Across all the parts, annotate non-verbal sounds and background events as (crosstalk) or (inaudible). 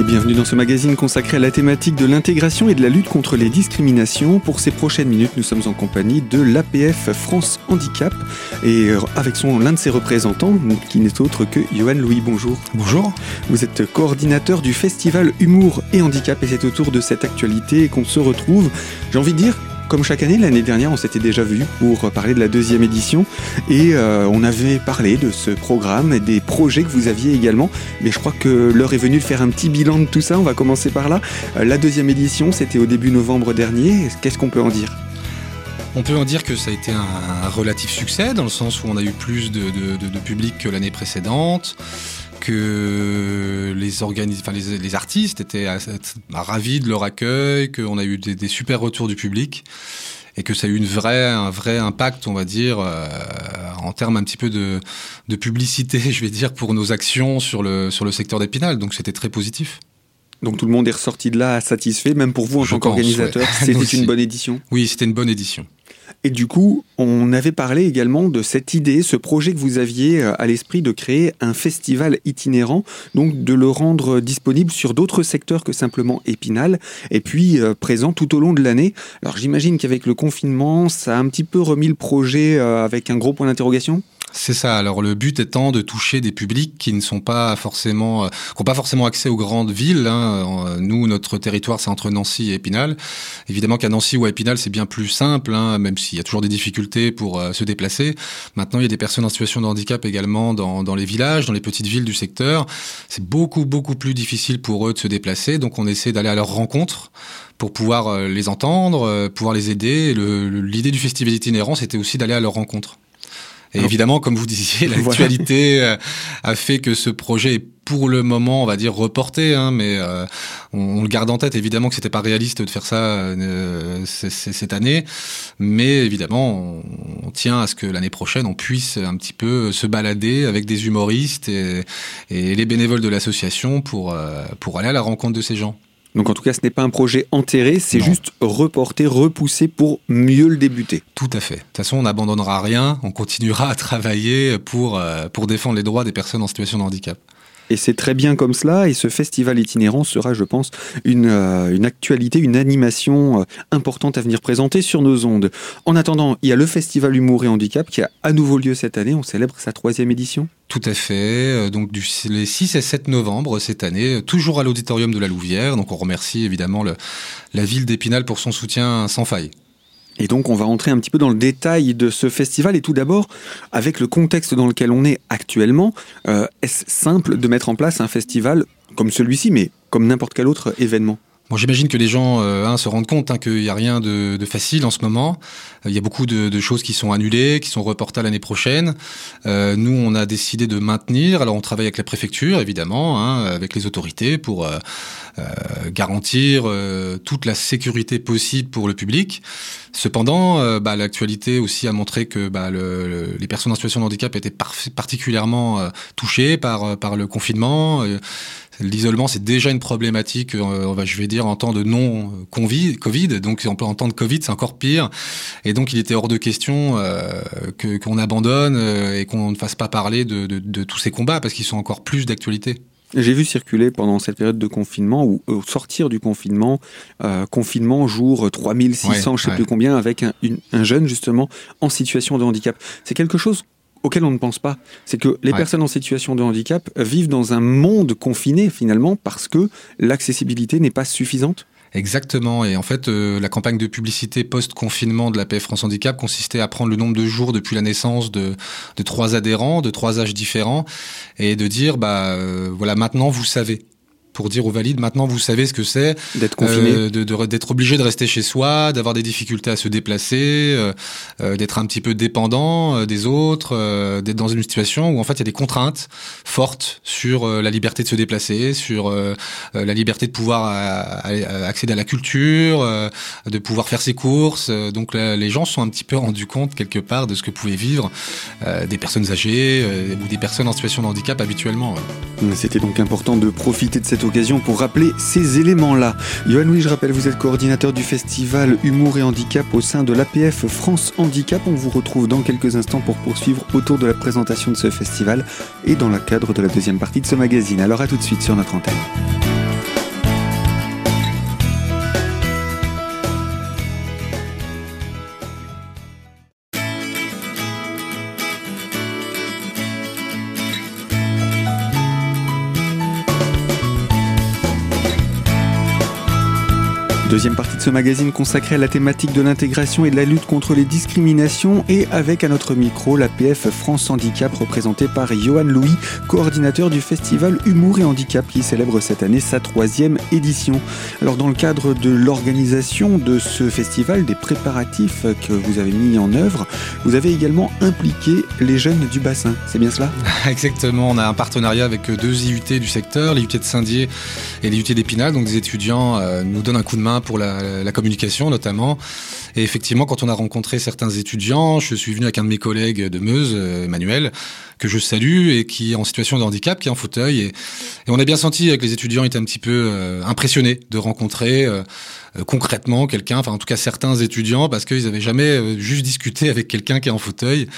et bienvenue dans ce magazine consacré à la thématique de l'intégration et de la lutte contre les discriminations. Pour ces prochaines minutes, nous sommes en compagnie de l'APF France Handicap et euh, avec son l'un de ses représentants qui n'est autre que Johan Louis. Bonjour. Bonjour. Vous êtes coordinateur du festival Humour et Handicap et c'est autour de cette actualité qu'on se retrouve. J'ai envie de dire comme chaque année, l'année dernière, on s'était déjà vu pour parler de la deuxième édition et euh, on avait parlé de ce programme et des projets que vous aviez également. Mais je crois que l'heure est venue de faire un petit bilan de tout ça. On va commencer par là. Euh, la deuxième édition, c'était au début novembre dernier. Qu'est-ce qu'on peut en dire? On peut en dire que ça a été un, relatif succès dans le sens où on a eu plus de, de public que l'année précédente que les, enfin, les, artistes étaient ravis de leur accueil, qu'on a eu des, super retours du public et que ça a eu une vraie, un vrai impact, on va dire, euh, en termes un petit peu de, de, publicité, (laughs) je vais dire, pour nos actions sur le, sur le secteur d'Épinal. Donc c'était très positif. Donc tout le monde est ressorti de là satisfait, même pour vous en tant qu'organisateur, (laughs) c'était une bonne édition? Oui, c'était une bonne édition. Et du coup, on avait parlé également de cette idée, ce projet que vous aviez euh, à l'esprit de créer un festival itinérant, donc de le rendre disponible sur d'autres secteurs que simplement Épinal, et puis euh, présent tout au long de l'année. Alors j'imagine qu'avec le confinement, ça a un petit peu remis le projet euh, avec un gros point d'interrogation? C'est ça. Alors le but étant de toucher des publics qui ne sont pas forcément, euh, qui n'ont pas forcément accès aux grandes villes. Hein. Euh, nous, notre territoire, c'est entre Nancy et Épinal. Évidemment qu'à Nancy ou à Épinal, c'est bien plus simple, hein, même s'il y a toujours des difficultés pour euh, se déplacer. Maintenant, il y a des personnes en situation de handicap également dans, dans les villages, dans les petites villes du secteur. C'est beaucoup beaucoup plus difficile pour eux de se déplacer. Donc, on essaie d'aller à leur rencontre pour pouvoir les entendre, pouvoir les aider. L'idée du festival itinérant, c'était aussi d'aller à leur rencontre. Et évidemment, comme vous disiez, (laughs) l'actualité euh, a fait que ce projet est pour le moment, on va dire reporté, hein, mais euh, on, le garde en tête. Évidemment que c'était pas réaliste de faire ça euh, cette année, mais évidemment, on, tient à ce que l'année prochaine, on puisse un petit peu se balader avec des humoristes et, et les bénévoles de l'association pour pour aller à la rencontre de ces gens. Donc en tout cas, ce n'est pas un projet enterré, c'est juste reporté, repoussé pour mieux le débuter. Tout à fait. De toute façon, on n'abandonnera rien, on continuera à travailler pour, euh, pour défendre les droits des personnes en situation de handicap. Et c'est très bien comme cela. Et ce festival itinérant sera, je pense, une, euh, actualité, une animation euh, importante à venir présenter sur nos ondes. En attendant, il y a le festival Humour et Handicap qui a à nouveau lieu cette année. On célèbre sa troisième édition. Tout à fait. Euh, donc du, les 6 et 7 novembre cette année, toujours à l'auditorium de la Louvière. Donc on remercie évidemment la ville d'Épinal pour son soutien sans faille. Et donc on va rentrer un petit peu dans le détail de ce festival et tout d'abord avec le contexte dans lequel on est actuellement. Euh, est-ce simple de mettre en place un festival comme celui-ci, mais comme n'importe quel autre événement? Bon, j'imagine que les gens euh, se rendent compte hein, qu'il n'y a rien de, de, facile en ce moment. Il y a beaucoup de, de, choses qui sont annulées, qui sont reportées à l'année prochaine. Euh, nous, on a décidé de maintenir. Alors, on travaille avec la préfecture, évidemment, hein, avec les autorités pour euh, euh garantir euh, toute la sécurité possible pour le public. Cependant, euh, bah, l'actualité aussi a montré que bah, le, les personnes en situation de handicap étaient particulièrement touchées par, par le confinement. L'isolement, c'est déjà une problématique, euh, je vais dire, en temps de non-Covid, donc en, temps de Covid, c'est encore pire. Et donc, il était hors de question euh, qu'on abandonne euh, et qu'on ne fasse pas parler de, tous ces combats, parce qu'ils sont encore plus d'actualité. J'ai vu circuler pendant cette période de confinement, ou au sortir du confinement, confinement jour 3600, je ne sais plus combien, avec un, un jeune justement en situation de handicap. C'est quelque chose auquel on ne pense pas. C'est que les personnes en situation de handicap vivent dans un monde confiné finalement parce que l'accessibilité n'est pas suffisante. Exactement. Et en fait, euh, la campagne de publicité post-confinement de la PF France Handicap consistait à prendre le nombre de jours depuis la naissance de, de trois adhérents, de trois âges différents, et de dire, bah euh, voilà, maintenant vous savez pour dire aux valides maintenant vous savez ce que c'est d'être confiné, euh, d'être obligé de rester chez soi, d'avoir des difficultés à se déplacer, euh, euh, d'être un petit peu dépendant des autres, d'être dans une situation où en fait il y a des contraintes fortes sur la liberté de se déplacer, sur la liberté de pouvoir accéder à la culture, de pouvoir faire ses courses. Donc les gens se sont un petit peu rendus compte quelque part de ce que pouvaient vivre des personnes âgées ou des personnes en situation de handicap habituellement. C'était donc important de profiter de cette pour rappeler ces éléments-là. Johan Louis, je rappelle, vous êtes coordinateur du festival Humour et Handicap au sein de l'APF France Handicap. On vous retrouve dans quelques instants pour poursuivre autour de la présentation de ce festival et dans le cadre de la deuxième partie de ce magazine. Alors à tout de suite sur notre antenne. Deuxième partie de ce magazine consacrée à la thématique de l'intégration et de la lutte contre les discriminations et avec à notre micro la PF France Handicap représentée par Johan Louis, coordinateur du festival Humour et Handicap qui célèbre cette année sa troisième édition. Alors dans le cadre de l'organisation de ce festival, des préparatifs que vous avez mis en œuvre, vous avez également impliqué les jeunes du bassin. C'est bien cela? (laughs) Exactement, on a un partenariat avec deux IUT du secteur, l'IUT de Saint-Dié et l'IUT d'Épinal, donc des étudiants euh, nous donnent un coup de main pour la, communication notamment. Et effectivement, quand on a rencontré certains étudiants, je suis venu avec un de mes collègues de Meuse, euh, Emmanuel, que je salue et qui est en situation de handicap, qui est en fauteuil. Et, on a bien senti que les étudiants étaient un petit peu euh, impressionnés de rencontrer euh, concrètement quelqu'un, enfin en tout cas certains étudiants, parce qu'ils n'avaient jamais juste discuté avec quelqu'un qui est en fauteuil.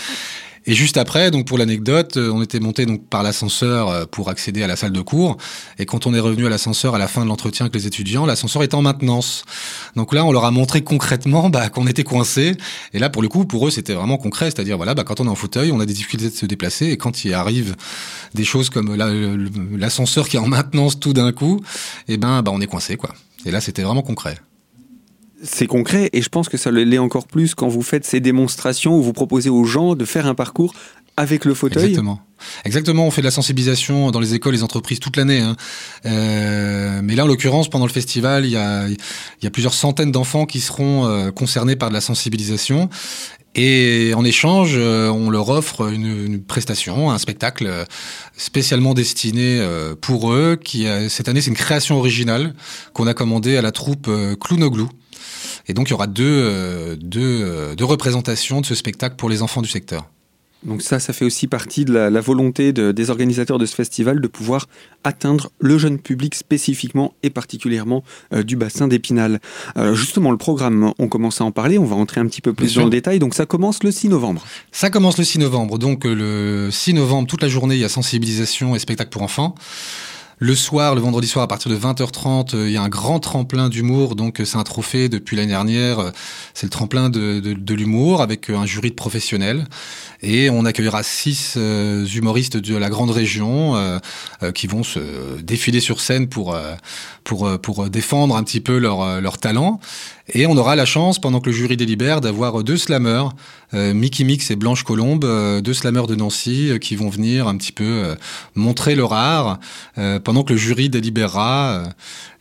Et juste après, donc pour l'anecdote, euh, on était monté donc par l'ascenseur euh, pour accéder à la salle de cours. Et quand on est revenu à l'ascenseur à la fin de l'entretien avec les étudiants, l'ascenseur était en maintenance. Donc là, on leur a montré concrètement bah, qu'on était coincé. Et là, pour le coup, pour eux, c'était vraiment concret, c'est-à-dire voilà, bah, quand on est en fauteuil, on a des difficultés de se déplacer. Et quand il arrive des choses comme l'ascenseur qui est en maintenance tout d'un coup, et eh ben, bah, on est coincé quoi. Et là, c'était vraiment concret c'est concret et je pense que ça l'est encore plus quand vous faites ces démonstrations où vous proposez aux gens de faire un parcours avec le fauteuil. Exactement. Exactement, on fait de la sensibilisation dans les écoles, les entreprises toute l'année. Hein. Euh, mais là, en l'occurrence, pendant le festival, il y a, plusieurs centaines d'enfants qui seront euh, concernés par de la sensibilisation. Et en échange, euh, on leur offre une, prestation, un spectacle euh, spécialement destiné euh, pour eux. Qui cette année, c'est une création originale qu'on a commandée à la troupe Clownoglou. Et donc il y aura deux, euh, deux, euh, deux représentations de ce spectacle pour les enfants du secteur. Donc ça, ça fait aussi partie de la, volonté des organisateurs de ce festival de pouvoir atteindre le jeune public spécifiquement et particulièrement euh, du bassin d'Épinal. justement, le programme, on commence à en parler, on va entrer un petit peu plus dans le détail. Donc ça commence le 6 novembre. Ça commence le 6 novembre. Donc le 6 novembre, toute la journée, il y a sensibilisation et spectacle pour enfants. Le soir, le vendredi soir, à partir de 20h30, euh, il y a un grand tremplin d'humour. Donc, euh, c'est un trophée depuis l'année dernière. Euh, c'est le tremplin de, de, l'humour avec un jury de professionnels. Et on accueillera six humoristes de la grande région qui vont se défiler sur scène pour, pour, pour défendre un petit peu leur, leur talent. Et on aura la chance, pendant que le jury délibère, d'avoir deux slammers, euh, Mickey Mix et Blanche Colombe, euh, deux slammers de Nancy, euh, qui vont venir un petit peu montrer leur art, pendant que le jury délibérera.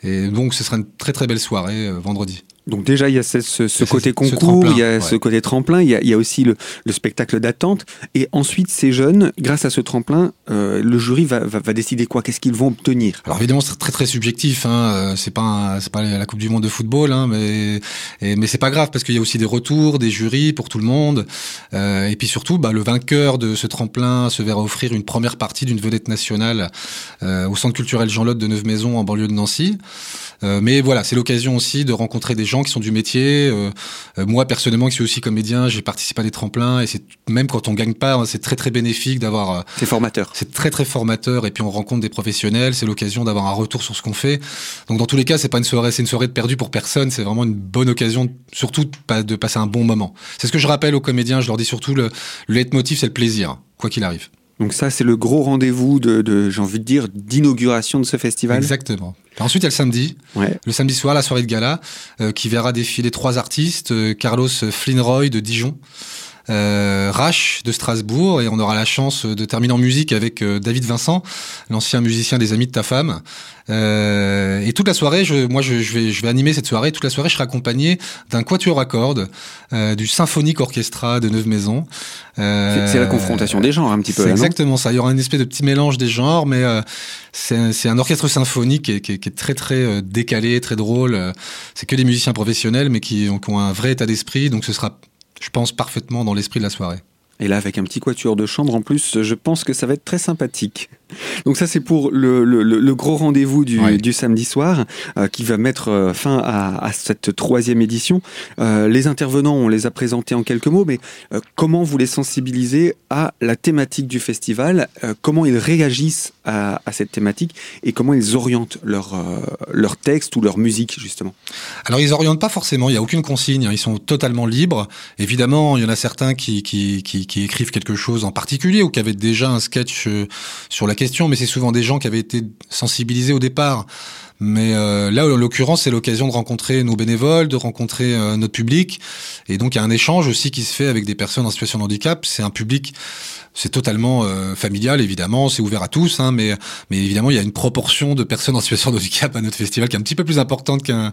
et donc ce sera une très très belle soirée vendredi. Donc déjà, il y a ce, côté concours, il y a ce côté tremplin, il y a, aussi le, spectacle d'attente. Et ensuite, ces jeunes, grâce à ce tremplin, euh, le jury va, décider quoi Qu'est-ce qu'ils vont obtenir Alors évidemment, c'est très très subjectif. Hein. Euh, c'est pas c'est pas la Coupe du Monde de football, hein, mais et, mais c'est pas grave parce qu'il y a aussi des retours, des jurys pour tout le monde. Euh, et puis surtout, bah, le vainqueur de ce tremplin se verra offrir une première partie d'une vedette nationale au Centre culturel Jean Lotte de Neuve-Maisons en banlieue de Nancy. mais voilà, c'est l'occasion aussi de rencontrer des gens qui sont du métier. Euh, euh, moi, personnellement, qui suis aussi comédien, j'ai participé à des tremplins et c'est même quand on gagne pas, hein, c'est très très bénéfique d'avoir. Euh, c'est formateur. C'est très très formateur et puis on rencontre des professionnels. C'est l'occasion d'avoir un retour sur ce qu'on fait. Donc dans tous les cas, c'est pas une soirée, c'est une soirée de perdu pour personne. C'est vraiment une bonne occasion, surtout de, de passer un bon moment. C'est ce que je rappelle aux comédiens. Je leur dis surtout le, le leitmotiv, c'est le plaisir, quoi qu'il arrive. Donc ça, c'est le gros rendez-vous de, j'ai envie de dire, d'inauguration de ce festival? Exactement. Ensuite, il y a le samedi. Le samedi soir, la soirée de gala, euh, qui verra défiler trois artistes. Euh, Carlos Flinroy de Dijon, euh, Rache de Strasbourg et on aura la chance de terminer en musique avec euh, David Vincent, l'ancien musicien des Amis de ta femme. Euh, et toute la soirée, je, moi je, je, vais, je vais animer cette soirée. Toute la soirée, je serai accompagné d'un quatuor à cordes, euh, du symphonique orchestra de Neuve Maisons. Euh, c'est la confrontation des genres un petit peu. C'est exactement ça. Il y aura une espèce de petit mélange des genres, mais euh, c'est un orchestre symphonique qui est, qui est, très très décalé, très drôle. C'est que des musiciens professionnels, mais qui, qui ont un vrai état d'esprit. Donc ce sera je pense, parfaitement dans l'esprit de la soirée. Et là, avec un petit quatuor de chambre en plus, je pense que ça va être très sympathique. Donc ça, c'est pour le, le, le gros rendez-vous du, du, samedi soir euh, qui va mettre euh, fin à, à, cette troisième édition. Euh, les intervenants, on les a présentés en quelques mots, mais euh, comment vous les sensibilisez à la thématique du festival Comment ils réagissent à, à, cette thématique et comment ils orientent leur, leur texte ou leur musique, justement? Alors, ils orientent pas forcément, il n'y a aucune consigne, hein. ils sont totalement libres. Évidemment, il y en a certains qui, qui, qui, qui écrivent quelque chose en particulier ou qui avaient déjà un sketch sur la question, mais c'est souvent des gens qui avaient été sensibilisés au départ. Mais euh, là, en l'occurrence, c'est l'occasion de rencontrer nos bénévoles, de rencontrer euh, notre public. Et donc, il y a un échange aussi qui se fait avec des personnes en situation de handicap. C'est un public c'est totalement euh, familial, évidemment, c'est ouvert à tous, hein, mais, mais évidemment, il y a une proportion de personnes en situation de handicap à notre festival qui est un petit peu plus importante qu'un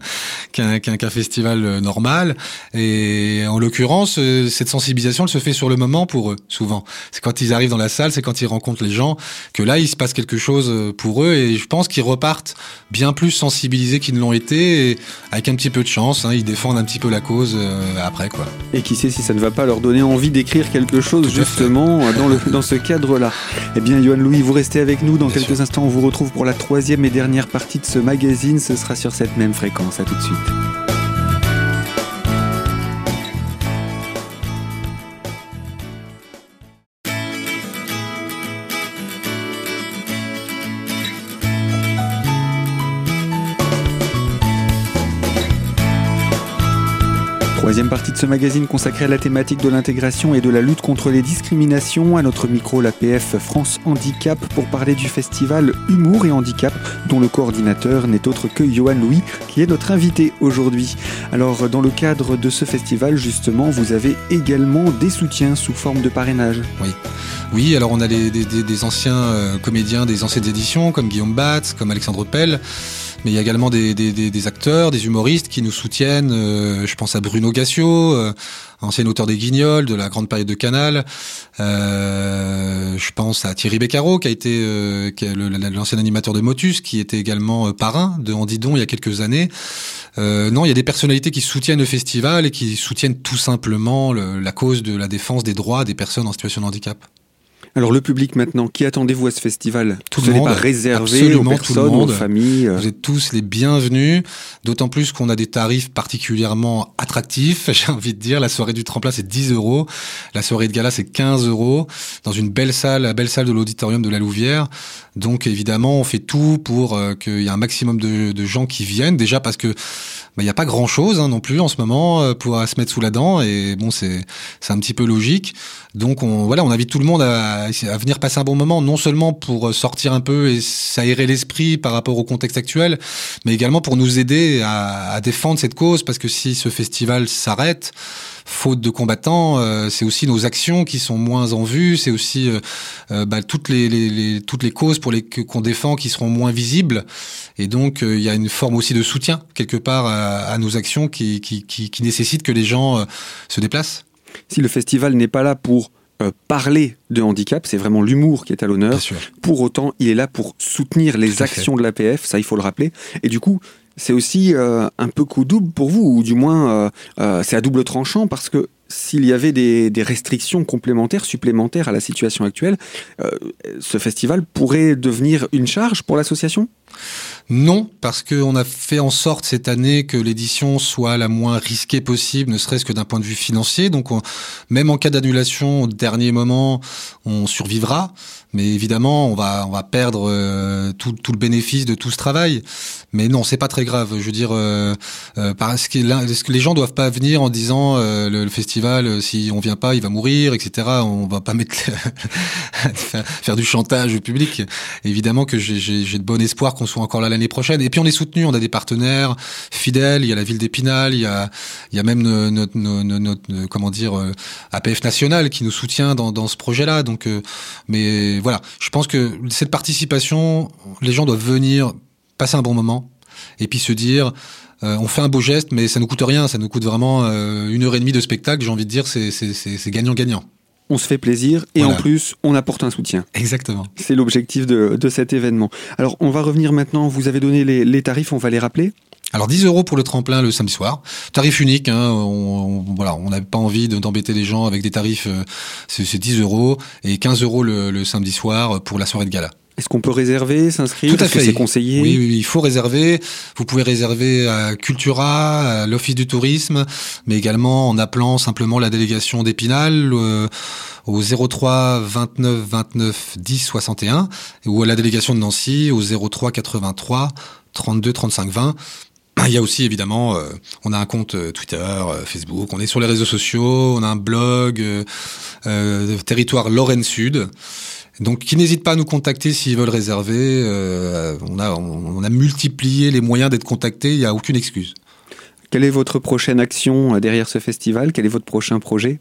qu'un qu'un festival euh, normal. Et en l'occurrence, euh, cette sensibilisation, elle se fait sur le moment pour eux, souvent. C'est quand ils arrivent dans la salle, c'est quand ils rencontrent les gens, que là, il se passe quelque chose pour eux, et je pense qu'ils repartent bien sensibilisés qu'ils ne l'ont été, et avec un petit peu de chance, hein, ils défendent un petit peu la cause après, quoi. Et qui sait si ça ne va pas leur donner envie d'écrire quelque chose, justement, dans dans ce cadre-là. Eh bien, Johan Louis, vous restez avec nous. Dans quelques instants, on vous retrouve pour la troisième et dernière partie de ce magazine. Ce sera sur cette même fréquence. À tout de suite. Troisième partie de ce magazine consacré à la thématique de l'intégration et de la lutte contre les discriminations. À notre micro, l'APF France Handicap pour parler du festival Humour et Handicap, dont le coordinateur n'est autre que Johan Louis, qui est notre invité aujourd'hui. Alors, dans le cadre de ce festival, justement, vous avez également des soutiens sous forme de parrainage. Oui. Oui, alors on a des, des anciens euh, comédiens des anciennes éditions, comme Guillaume Batz, comme Alexandre Pell mais il y a également des, acteurs, des humoristes qui nous soutiennent. Euh, je pense à Bruno Gassio, euh, ancien auteur des Guignols, de la grande période de Canal. Euh, je pense à Thierry Beccaro, qui a été l'ancien animateur de Motus, qui était également parrain de Andidon il y a quelques années. non, il y a des personnalités qui soutiennent le festival et qui soutiennent tout simplement la cause de la défense des droits des personnes en situation de handicap. Alors le public maintenant, qui attendez-vous à ce festival Tout ce n'est pas réservé aux personnes, aux familles. Vous êtes tous les bienvenus, d'autant plus qu'on a des tarifs particulièrement attractifs. (laughs) J'ai envie de dire, la soirée du tremplin c'est 10 euros, la soirée de gala c'est 15 euros, dans une belle salle, la belle salle de l'auditorium de la Louvière. Donc évidemment, on fait tout pour euh, qu'il y ait un maximum de, de, gens qui viennent. Déjà parce que il n'y a pas grand chose hein, non plus en ce moment euh, pour se mettre sous la dent et bon c'est c'est un petit peu logique. Donc on voilà, on invite tout le monde à, à, venir passer un bon moment, non seulement pour sortir un peu et s'aérer l'esprit par rapport au contexte actuel, mais également pour nous aider à, défendre cette cause parce que si ce festival s'arrête faute de combattants, euh, c'est aussi nos actions qui sont moins en vue, c'est aussi euh, euh, bah, toutes les, causes pour les qu'on défend qui seront moins visibles, et donc il y a une forme aussi de soutien quelque part à, nos actions qui, qui, qui, qui nécessite que les gens se déplacent. Si le festival n'est pas là pour parler de handicap, c'est vraiment l'humour qui est à l'honneur. Pour autant, il est là pour soutenir les actions de l'APF, ça il faut le rappeler. Et du coup, c'est aussi euh, un peu coup double pour vous, ou du moins euh, euh, c'est à double tranchant parce que s'il y avait des, des, restrictions complémentaires, supplémentaires à la situation actuelle, ce festival pourrait devenir une charge pour l'association? Non, parce qu'on a fait en sorte cette année que l'édition soit la moins risquée possible, ne serait-ce que d'un point de vue financier. Donc, même en cas d'annulation au dernier moment, on survivra. Mais évidemment, on va on va perdre euh, tout, tout, le bénéfice de tout ce travail. Mais non, c'est pas très grave. Je veux dire, euh, euh parce que, les gens doivent pas venir en disant le, festival, si on vient pas, il va mourir, etc. On va pas mettre (laughs) faire du chantage au public. Évidemment que j'ai de bon espoir qu'on soit encore là l'année prochaine. Et puis on est soutenu, on a des partenaires fidèles. Il y a la ville d'Épinal, il y a il y a même notre, notre, notre, comment dire APF national qui nous soutient dans, dans ce projet-là. Donc, mais voilà, je pense que cette participation, les gens doivent venir passer un bon moment et puis se dire euh, on fait un beau geste, mais ça nous coûte rien, ça nous coûte vraiment euh, une heure et demie de spectacle. J'ai envie de dire, c'est gagnant-gagnant. On se fait plaisir et en plus, on apporte un soutien. Exactement. C'est l'objectif de, cet événement. Alors, on va revenir maintenant. Vous avez donné les tarifs, on va les rappeler alors 10 euros pour le tremplin le samedi soir, tarif unique. Hein, on, voilà, on n'a pas envie d'embêter les gens avec des tarifs. Euh, c'est 10 euros et 15 euros le, samedi soir pour la soirée de gala. Est-ce qu'on peut réserver, s'inscrire? Tout à fait. C'est conseillé? Oui, oui, il faut réserver. Vous pouvez réserver à Cultura, à l'Office du tourisme, mais également en appelant simplement la délégation d'Épinal euh, au 03 29 29 10 61 ou à la délégation de Nancy au 03 83 32 35 20. il y a aussi évidemment, euh, on a un compte euh, Twitter, euh, Facebook, on est sur les réseaux sociaux, on a un blog, territoire Lorraine Sud. Donc, qui n'hésitent pas à nous contacter s'ils veulent réserver. on, a, on, a multiplié les moyens d'être contactés, il n'y a aucune excuse. Quelle est votre prochaine action euh, derrière ce festival? Quel est votre prochain projet?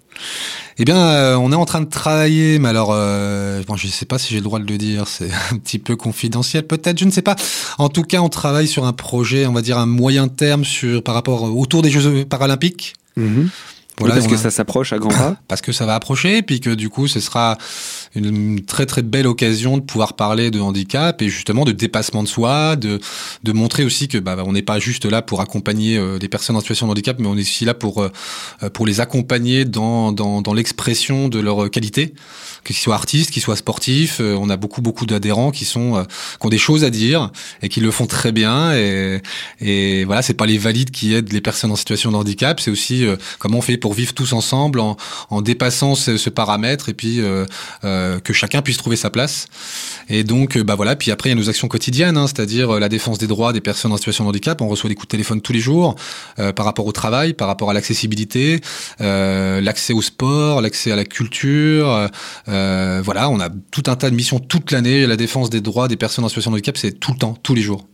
Eh bien, euh, on est en train de travailler, mais alors, euh, bon, je ne sais pas si j'ai le droit de le dire, c'est (laughs) un petit peu confidentiel, peut-être, je ne sais pas. En tout cas, on travaille sur un projet, on va dire un moyen terme sur par rapport autour des Jeux paralympiques. Mhm. Voilà, parce que ça s'approche à grands pas. (laughs) Parce que ça va approcher, puis que du coup, ce sera une très très belle occasion de pouvoir parler de handicap et justement de dépassement de soi, de de montrer aussi que bah, on n'est pas juste là pour accompagner euh, des personnes en situation de handicap, mais on est aussi là pour euh, pour les accompagner dans dans, dans l'expression de leur qualité, qu'ils soient artistes, qu'ils soient sportifs. Euh, on a beaucoup beaucoup d'adhérents qui sont qui ont des choses à dire et qui le font très bien et et voilà, c'est pas les valides qui aident les personnes en situation de handicap, c'est aussi comment on fait pour vivre tous ensemble en, en dépassant ce, paramètre et puis euh, que chacun puisse trouver sa place. Et donc, euh, bah voilà. Puis après, il y a nos actions quotidiennes, hein, c'est-à-dire euh, la défense des droits des personnes en situation de handicap. On reçoit des coups de téléphone tous les jours par rapport au travail, par rapport à l'accessibilité, l'accès au sport, l'accès à la culture. voilà, on a tout un tas de missions toute l'année. La défense des droits des personnes en situation de handicap, c'est tout le temps, tous les jours.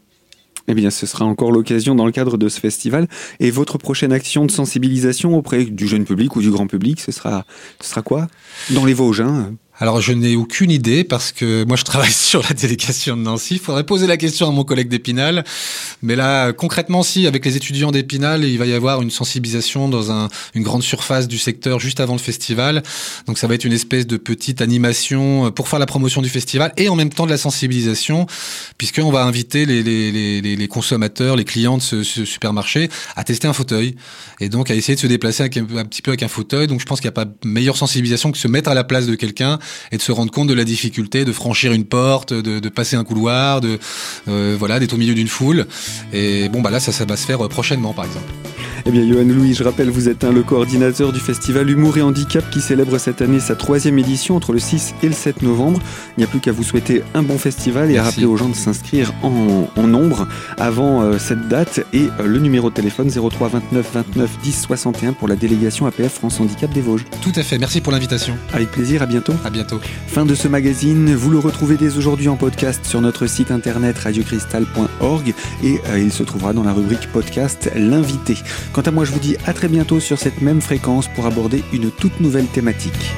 Eh bien, ce sera encore l'occasion dans le cadre de ce festival. Et votre prochaine action de sensibilisation auprès du jeune public ou du grand public, ce sera, ce sera quoi? Dans les Vosges, hein alors je n'ai aucune idée parce que moi je travaille (laughs) sur la délégation de Nancy. Il faudrait poser la question à mon collègue d'Épinal. Mais là, concrètement, si avec les étudiants d'Épinal, il va y avoir une sensibilisation dans un, une grande surface du secteur juste avant le festival. Donc ça va être une espèce de petite animation pour faire la promotion du festival et en même temps de la sensibilisation, puisqu'on va inviter les, les, les, les, consommateurs, les clients de ce, ce, supermarché à tester un fauteuil et donc à essayer de se déplacer un petit peu avec un fauteuil. Donc je pense qu'il n'y a pas meilleure sensibilisation que se mettre à la place de quelqu'un et de se rendre compte de la difficulté de franchir une porte, de, passer un couloir, de euh, voilà, d'être au milieu d'une foule. Et bon, bah là, ça, ça va se faire euh, prochainement, par exemple. Eh bien, Johan Louis, je rappelle, vous êtes un, le coordinateur du festival Humour et Handicap qui célèbre cette année sa troisième édition entre le 6 et le 7 novembre. Il n'y a plus qu'à vous souhaiter un bon festival et à rappeler aux gens de s'inscrire en, en, nombre avant euh, cette date et euh, le numéro de téléphone 03 29 29 10 61 pour la délégation APF France Handicap des Vosges. Tout à fait, merci pour l'invitation. Avec plaisir, à bientôt. À bientôt. Fin de ce magazine, vous le retrouvez dès aujourd'hui en podcast sur notre site internet radiocristal.org et euh, il se trouvera dans la rubrique podcast L'invité. Quant à moi, je vous dis à très bientôt sur cette même fréquence pour aborder une toute nouvelle thématique.